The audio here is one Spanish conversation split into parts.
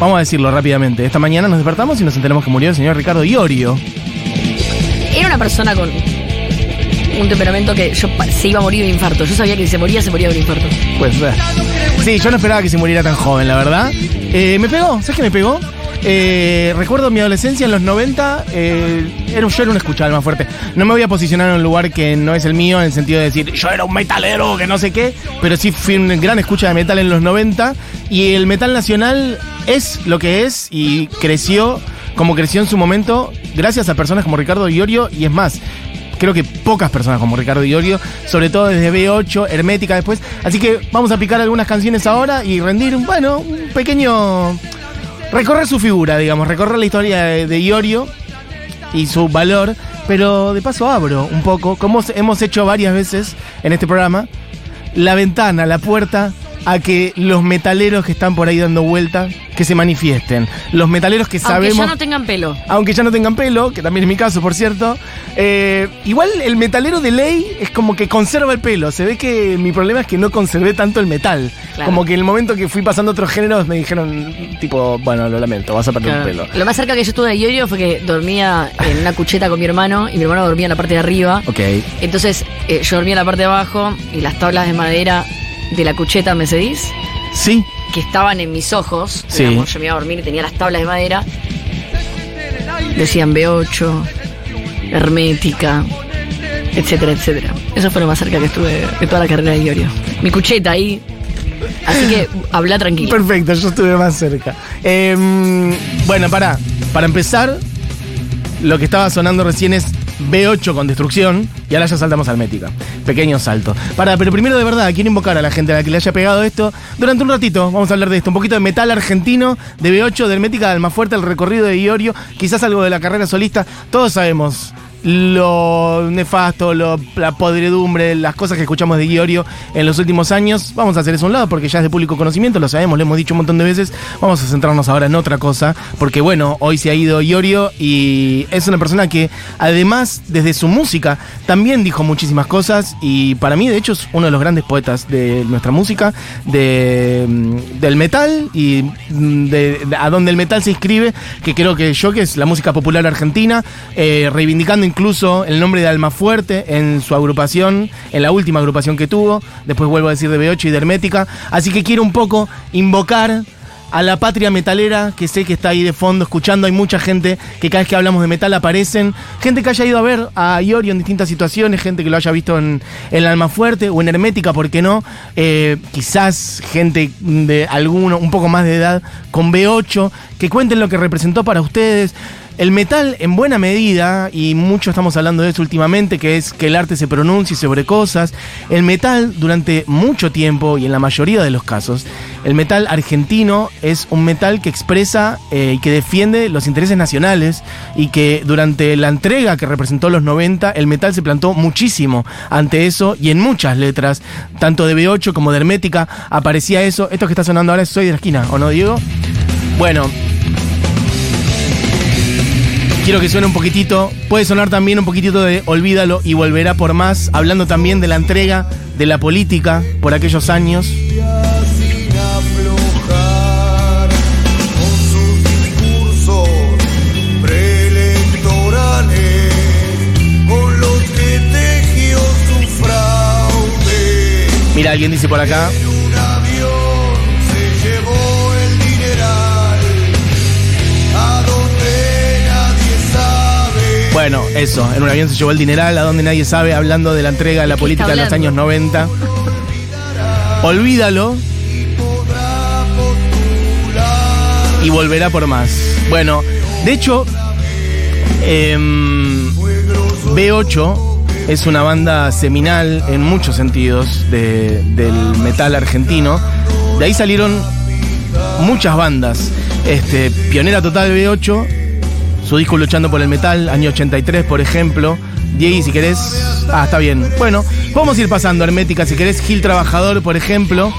Vamos a decirlo rápidamente. Esta mañana nos despertamos y nos enteramos que murió el señor Ricardo Iorio. Era una persona con un temperamento que yo se iba a morir de infarto. Yo sabía que si se moría, se moría de un infarto. Pues, eh. sí, yo no esperaba que se muriera tan joven, la verdad. Eh, me pegó, ¿sabes qué me pegó? Eh, recuerdo mi adolescencia en los 90, eh, era, yo era un escuchado más fuerte. No me voy a posicionar en un lugar que no es el mío, en el sentido de decir, yo era un metalero, que no sé qué, pero sí fui un gran escucha de metal en los 90 y el metal nacional es lo que es y creció como creció en su momento gracias a personas como Ricardo Iorio y es más, creo que pocas personas como Ricardo Iorio, sobre todo desde B8, Hermética después. Así que vamos a picar algunas canciones ahora y rendir, bueno, un pequeño... Recorrer su figura, digamos, recorrer la historia de, de Iorio y su valor, pero de paso abro un poco, como hemos hecho varias veces en este programa, la ventana, la puerta a que los metaleros que están por ahí dando vuelta, que se manifiesten. Los metaleros que Aunque sabemos ya no tengan pelo. aunque ya no tengan pelo, que también es mi caso, por cierto. Eh, igual el metalero de ley es como que conserva el pelo. Se ve que mi problema es que no conservé tanto el metal. Claro. Como que en el momento que fui pasando a otros géneros me dijeron, tipo, bueno, lo lamento, vas a perder Claro. el pelo. Lo más cerca que yo estuve de Iorio fue que dormía en una cucheta con mi hermano y mi hermano dormía en la parte de arriba. Ok. Entonces eh, yo dormía en la parte de abajo y las tablas de madera de la cucheta, ¿me cedís? Sí, Que estaban en mis ojos. Sí. Digamos, yo me iba a dormir y tenía las tablas de madera. Decían B8, hermética, etcétera, etcétera. Eso fue lo más cerca que estuve de toda la carrera de Iorio. Mi cucheta ahí. Así que habla tranquilo. perfecto, yo estuve más cerca. Em, bueno, para, para empezar, lo que estaba sonando recién es B8 con destrucción y ahora ya saltamos a Hermética. Pequeño salto. Para, pero primero de verdad, quiero invocar a la gente a la que le haya pegado esto. Durante un ratito vamos a hablar de esto. Un poquito de metal argentino, de B8, de Hermética, de Almafuerte, el recorrido de Iorio, quizás algo de la carrera solista. Todos sabemos lo nefasto, la podredumbre, las cosas que escuchamos de Iorio en los últimos años. Vamos a hacer eso a un lado porque ya es de público conocimiento, lo sabemos, lo hemos dicho un montón de veces. Vamos a centrarnos ahora en otra cosa, porque bueno, hoy se ha ido Iorio y es una persona que además desde su música también dijo muchísimas cosas y para mí de hecho es uno de los grandes poetas de nuestra música, de, mm, del metal y mm, de- a donde el metal se inscribe, que creo que yo, que es la música popular argentina, eh, reivindicando incluso el nombre de Almafuerte en su agrupación, en la última agrupación que tuvo, después vuelvo a decir de B8 y de Hermética, así que quiero un poco invocar a la patria metalera, que sé que está ahí de fondo escuchando. Hay mucha gente que cada vez que hablamos de metal aparecen. Gente que haya ido a ver a Iorio en distintas situaciones, gente que lo haya visto en, en Alma Fuerte o en Hermética, ¿por qué no? Eh, quizás gente de alguno, un poco más de edad, con B8, que cuenten lo que representó para ustedes. El metal, en buena medida, y mucho estamos hablando de eso últimamente, que es que el arte se pronuncie sobre cosas. El metal, durante mucho tiempo, y en la mayoría de los casos, el metal argentino es un metal que expresa eh, y que defiende los intereses nacionales, y que durante la entrega que representó los 90, el metal se plantó muchísimo ante eso, y en muchas letras, tanto de B8 como de Hermética, aparecía eso. Esto que está sonando ahora es Soy de la esquina, ¿o no, Diego? Bueno, Quiero que suene un poquitito, puede sonar también un poquitito de Olvídalo y volverá por más, hablando también de la entrega de la política por aquellos años. Mira, alguien dice por acá, bueno, eso, en un avión se llevó el dineral, a donde nadie sabe, hablando de la entrega de la ¿De qué política de los años hablando? 90. Olvídalo y volverá por más. Bueno, de hecho, em, B8 es una banda seminal en muchos sentidos de- del metal argentino. De ahí salieron muchas bandas. Este, pionera total B8, su disco Luchando por el Metal, año 83, por ejemplo. Diego, si querés. Ah, está bien. Bueno, vamos a ir pasando Hermética, si querés. Gil Trabajador, por ejemplo.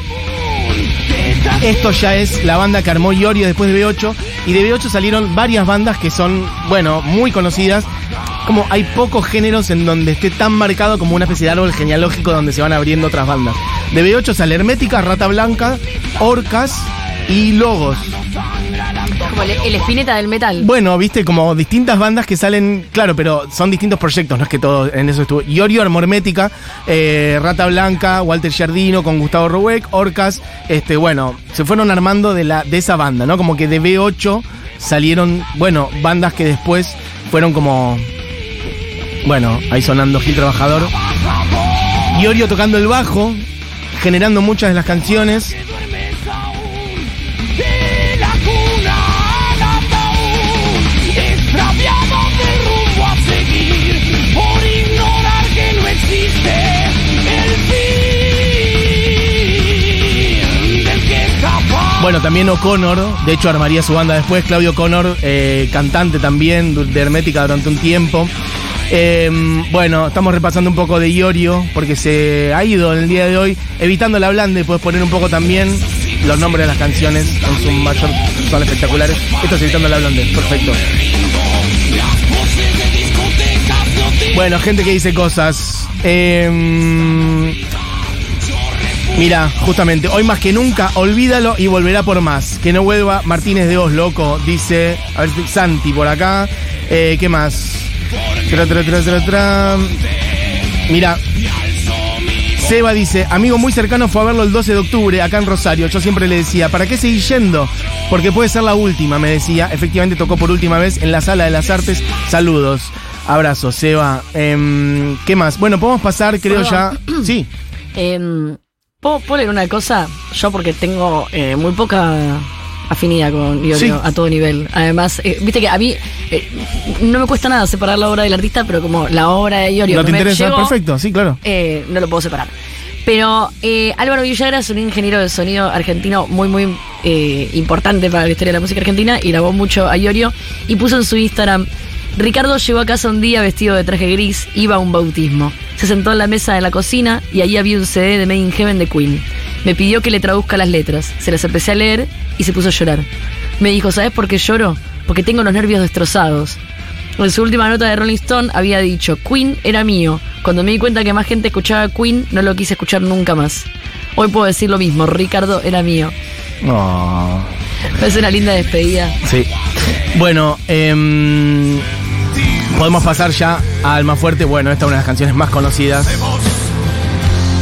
Esto ya es la banda que armó Iorio después de B8. Y de B8 salieron varias bandas que son, bueno, muy conocidas. Como hay pocos géneros en donde esté tan marcado como una especie de árbol genealógico donde se van abriendo otras bandas. De B8 sale Hermética, Rata Blanca, Orcas, y Logos. Como el, espineta del metal. Bueno, viste, como distintas bandas que salen, claro, pero son distintos proyectos, no es que todo en eso estuvo. Iorio Armormética, eh, Rata Blanca, Walter Giardino con Gustavo Roweck, Orcas, este, bueno, se fueron armando de, la, de esa banda, ¿no? Como que de B8 salieron, bueno, bandas que después fueron como, bueno, ahí sonando Gil Trabajador. Iorio tocando el bajo, generando muchas de las canciones. Bueno, también O'Connor, de hecho armaría su banda después, Claudio O'Connor, eh, cantante también de Hermética durante un tiempo. Eh, bueno, estamos repasando un poco de Iorio, porque se ha ido en el día de hoy, evitando la blande, puedes poner un poco también los nombres de las canciones, en su mayor, son espectaculares. Esto es evitando la blande, perfecto. Bueno, gente que dice cosas. Eh, Mira, justamente, hoy más que nunca, olvídalo y volverá por más. Que no vuelva Martínez de Os, loco, dice. A ver, Santi por acá. Eh, ¿Qué más? Tra, tra, tra, tra, tra. Mira. Seba dice, amigo muy cercano fue a verlo el 12 de octubre acá en Rosario. Yo siempre le decía, ¿para qué seguir yendo? Porque puede ser la última, me decía. Efectivamente tocó por última vez en la Sala de las Artes. Saludos. Abrazos, Seba. Em, ¿Qué más? Bueno, podemos pasar, creo ya. Sí. Em, ¿puedo, una cosa? Yo porque tengo eh, muy poca afinidad con Iorio Sí. a todo nivel. Además, eh, viste que a mí eh, no me cuesta nada separar la obra del artista, pero como la obra de Iorio ¿No te me interesa? Perfecto, sí, claro. eh, no lo puedo separar. Pero eh, Álvaro Villagra es un ingeniero de sonido argentino muy, muy importante para la historia de la música argentina y grabó mucho a Iorio y puso en su Instagram. Ricardo llegó a casa un día vestido de traje gris, iba a un bautismo. Se sentó en la mesa de la cocina y ahí había un CD de Made in Heaven de Queen. Me pidió que le traduzca las letras. Se las empecé a leer y se puso a llorar. Me dijo, ¿sabes por qué lloro? Porque tengo los nervios destrozados. En su última nota de Rolling Stone había dicho, Queen era mío. Cuando me di cuenta que más gente escuchaba Queen, no lo quise escuchar nunca más. Hoy puedo decir lo mismo, Ricardo era mío. Oh, Es una linda despedida. sí. Bueno, em, podemos pasar ya a Alma Fuerte. Bueno, esta es una de las canciones más conocidas.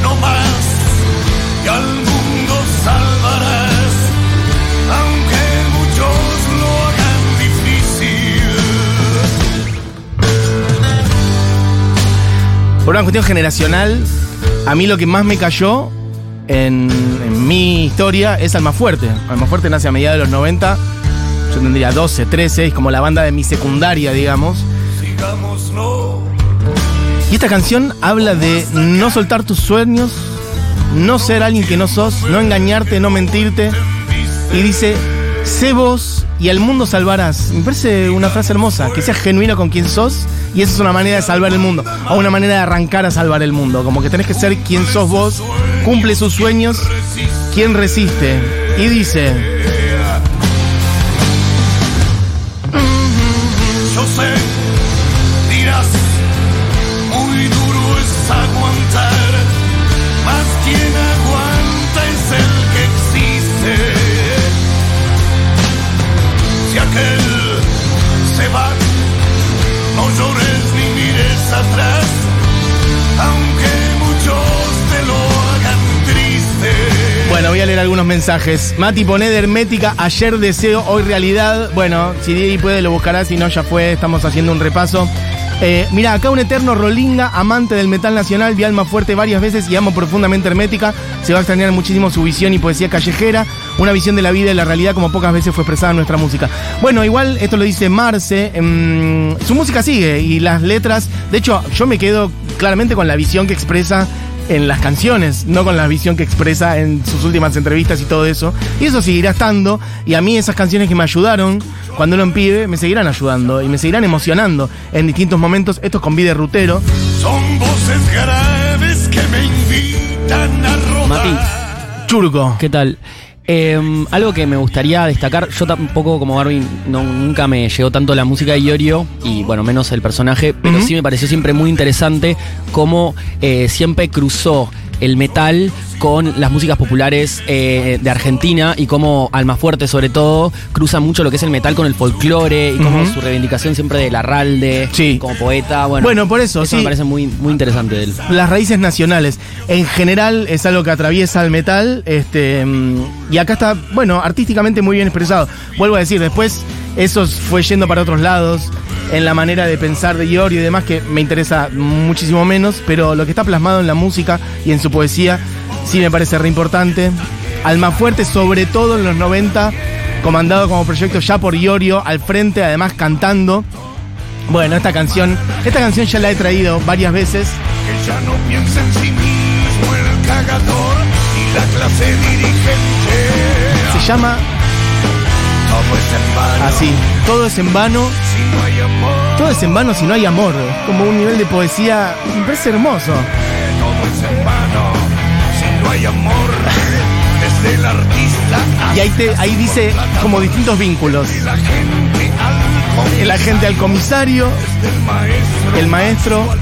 no más, y al mundo salvarás, aunque muchos lo hagan difícil. Por una cuestión generacional, a mí lo que más me cayó en, en mi historia es Alma Fuerte. Alma Fuerte nace a mediados de los 90. Yo tendría 12, 13, es como la banda de mi secundaria, digamos. Y esta canción habla de no soltar tus sueños, no ser alguien que no sos, no engañarte, no mentirte. Y dice, sé vos y al mundo salvarás. Me parece una frase hermosa, que seas genuino con quien sos y esa es una manera de salvar el mundo. O una manera de arrancar a salvar el mundo. Como que tenés que ser quien sos vos, cumple sus sueños, quien resiste. Y dice, yo sé, muy duro es aguantar, mas quien aguanta es el que existe. Si aquel se va, no llores ni mires atrás, aunque muchos te lo hagan triste. Bueno, voy a leer algunos mensajes. Mati pone de Hermética, ayer deseo, hoy realidad. Bueno, si Diego puede lo buscará, si no ya fue, estamos haciendo un repaso. Eh, mira, acá un eterno Rolinga, amante del metal nacional, vi alma fuerte varias veces y amo profundamente Hermética. Se va a extrañar muchísimo su visión y poesía callejera, una visión de la vida y la realidad como pocas veces fue expresada en nuestra música. Bueno, igual esto lo dice Marce, em, su música sigue y las letras, de hecho yo me quedo claramente con la visión que expresa en las canciones, no con la visión que expresa en sus últimas entrevistas y todo eso. Y eso seguirá estando. Y a mí esas canciones que me ayudaron cuando era un pibe, me seguirán ayudando y me seguirán emocionando en distintos momentos. Esto es con Vide Rutero. Son voces graves que me invitan a rodar. Mati. Churco. ¿Qué tal? Eh, algo que me gustaría destacar, yo tampoco como Barbie no, nunca me llegó tanto la música de Iorio y bueno, menos el personaje, pero sí me pareció siempre muy interesante cómo eh, siempre cruzó el metal con las músicas populares eh, de Argentina y cómo Almafuerte, sobre todo, cruza mucho lo que es el metal con el folclore y como su reivindicación siempre de Larralde Sí. como poeta. Bueno, Bueno, por eso, sí. me parece muy, muy interesante de él. las raíces nacionales. En general es algo que atraviesa el metal. Este, mm, y acá está, bueno, artísticamente muy bien expresado. Vuelvo a decir, después eso fue yendo para otros lados. En la manera de pensar de Iorio y demás, que me interesa muchísimo menos. Pero lo que está plasmado en la música y en su poesía, sí me parece re importante. Almafuerte, sobre todo en los 90, comandado como proyecto ya por Iorio, al frente, además cantando. Bueno, esta canción, esta canción ya la he traído varias veces. que ya no piensa en sí mismo el cagador y la clase dirigente. Se llama Todo es en vano así, todo es en vano, si no hay amor. todo es en vano si no hay amor. Como un nivel de poesía, me parece hermoso. Todo es en vano si no hay amor. Desde el artista Y ahí, te, ahí dice como distintos vínculos. hasta la gente al comisario, del maestro, el maestro,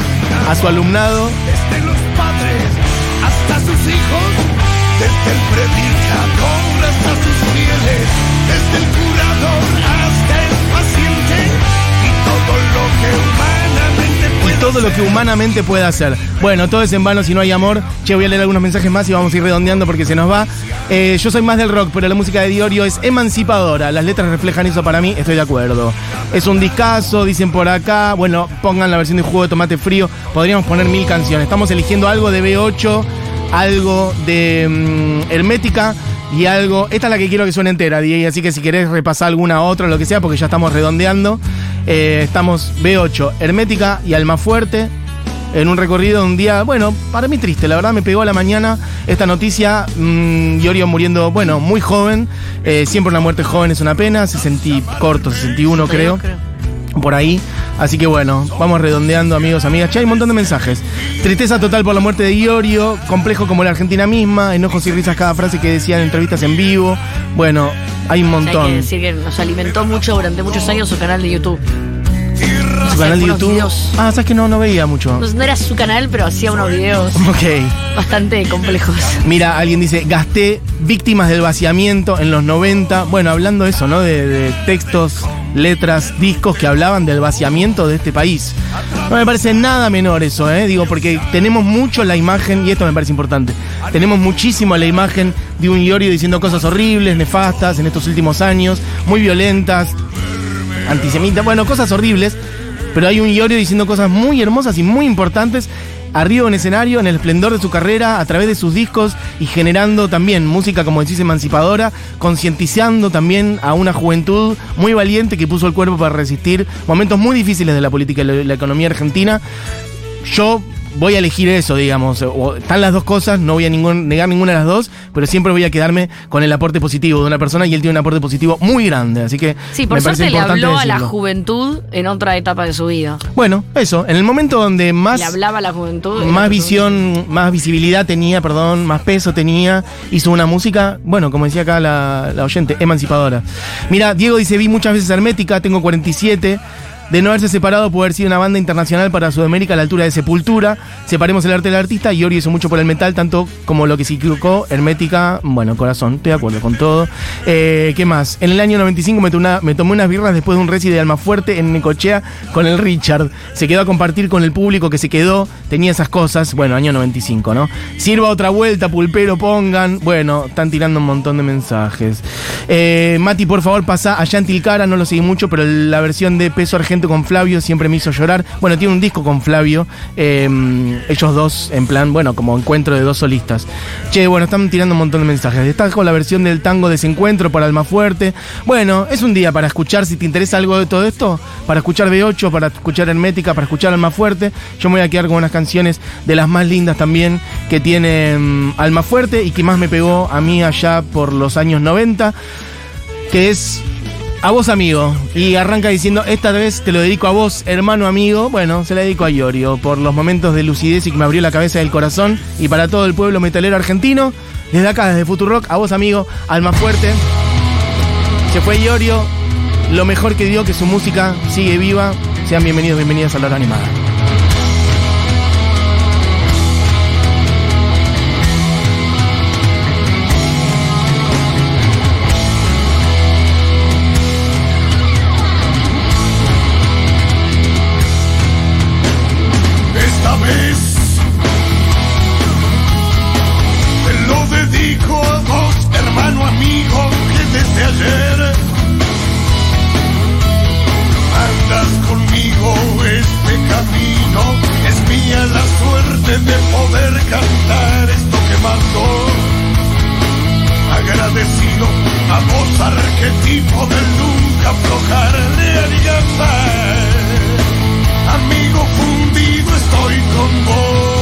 a su alumnado. desde los padres hasta sus hijos, desde el predicador hasta sus fieles, desde el todo lo que humanamente puede hacer. Bueno, todo es en vano si no hay amor. Che, voy a leer algunos mensajes más y vamos a ir redondeando porque se nos va. Eh, yo soy más del rock, pero la música de Diorio es emancipadora. Las letras reflejan eso para mí, estoy de acuerdo. Es un discazo, dicen por acá. Bueno, pongan la versión de jugo de tomate frío. Podríamos poner mil canciones. Estamos eligiendo algo de B8, algo de mm, Hermética. Y algo, esta es la que quiero que suene entera, DJ, así que si querés repasar alguna otra, lo que sea, porque ya estamos redondeando. Eh, estamos B8, Hermética y Almafuerte en un recorrido de un día, bueno, para mí triste, la verdad me pegó a la mañana esta noticia, mm, Iorio muriendo, bueno, muy joven, eh, siempre una muerte joven es una pena, 60 corto, 61 creo, por ahí, así que bueno, vamos redondeando amigos, amigas, che, hay un montón de mensajes, tristeza total por la muerte de Iorio, complejo como la Argentina misma, enojos y risas cada frase que decía en entrevistas en vivo, bueno, hay un Hay montón. que decir que nos alimentó mucho durante muchos años su canal de YouTube. Su canal de YouTube. videos. Ah, sabes que no, no veía mucho. No, no era su canal, pero hacía unos videos Ok. bastante complejos. Mira, alguien dice, gasté víctimas del vaciamiento en los 90. Bueno, hablando de eso, ¿no? De, de textos, letras, discos que hablaban del vaciamiento de este país. No me parece nada menor eso, ¿eh? Digo, porque tenemos mucho la imagen, y esto me parece importante, tenemos muchísimo la imagen de un Iorio diciendo cosas horribles, nefastas en estos últimos años, muy violentas, antisemitas, bueno, cosas horribles, pero hay un Iorio diciendo cosas muy hermosas y muy importantes arriba en escenario, en el esplendor de su carrera, a través de sus discos y generando también música, como decís, emancipadora, concientizando también a una juventud muy valiente que puso el cuerpo para resistir momentos muy difíciles de la política y la economía argentina. Yo voy a elegir eso, digamos. O están las dos cosas, no voy a ningún- negar ninguna de las dos, pero siempre voy a quedarme con el aporte positivo de una persona y él tiene un aporte positivo muy grande. Así que Sí, por suerte le habló a la juventud en otra etapa de su vida. Bueno, eso, en el momento donde más Le hablaba a la juventud. en más visión, más visibilidad tenía, perdón, más peso tenía, hizo una música, bueno, como decía acá la, la oyente, emancipadora. Mira, Diego dice, vi muchas veces Hermética, tengo 47. De no haberse separado, puede haber sido una banda internacional para Sudamérica a la altura de Sepultura. Separemos el arte del artista y Ori hizo mucho por el metal, tanto como lo que significó Hermética. Bueno, corazón, estoy de acuerdo con todo. Eh, ¿Qué más? En el año 95 me, una- me tomé unas birras después de un reci de Almafuerte en Necochea con el Richard. Se quedó a compartir con el público que se quedó, tenía esas cosas. Bueno, año 95, ¿no? Sirva otra vuelta, pulpero, pongan. Bueno, están tirando un montón de mensajes. Eh, Mati, por favor, pasa a Yantilcara, no lo seguí mucho, pero la versión de Peso Con Flavio siempre me hizo llorar. Bueno, tiene un disco con Flavio, eh, ellos dos, en plan, bueno, como encuentro de dos solistas. Che, bueno, están tirando un montón de mensajes. Está con la versión del tango Desencuentro para Almafuerte. Bueno, es un día para escuchar, si te interesa algo de todo esto, para escuchar B8, para escuchar Hermética, para escuchar Almafuerte. Yo me voy a quedar con unas canciones de las más lindas también que tiene mm, Almafuerte y que más me pegó a mí allá por los años 90, que es a vos, amigo. Y arranca diciendo, esta vez te lo dedico a vos, hermano amigo. Bueno, se la dedico a Iorio por los momentos de lucidez y que me abrió la cabeza del corazón. Y para todo el pueblo metalero argentino, desde acá, desde Futurock, a vos, amigo, alma fuerte. Se fue Iorio, lo mejor que dio que su música sigue viva. Sean bienvenidos, bienvenidas a la hora animada. Mía la suerte de poder cantar esto que mandó. Agradecido a vos, arquetipo del nunca aflojar de alianza. Amigo fundido, estoy con vos.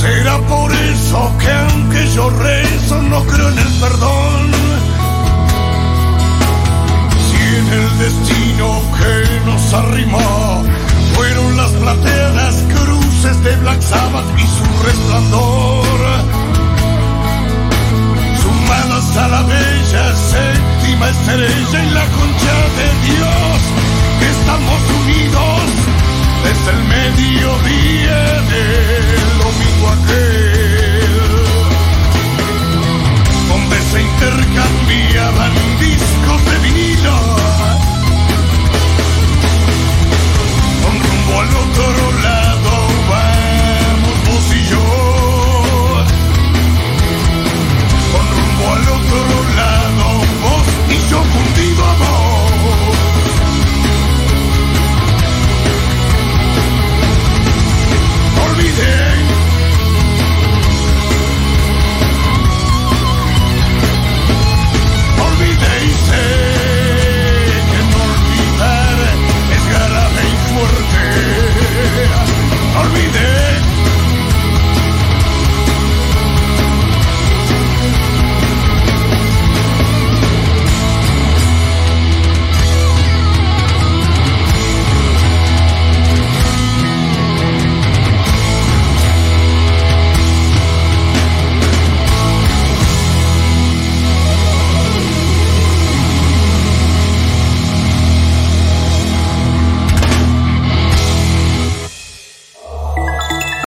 Será por eso que aunque yo rezo no creo en el perdón. Si en el destino que nos arrimó fueron las plateadas cruces de Black Sabbath y su resplandor. Sumadas a la bella séptima estrella y la concha de Dios, estamos unidos desde el mediodía del domingo aquel.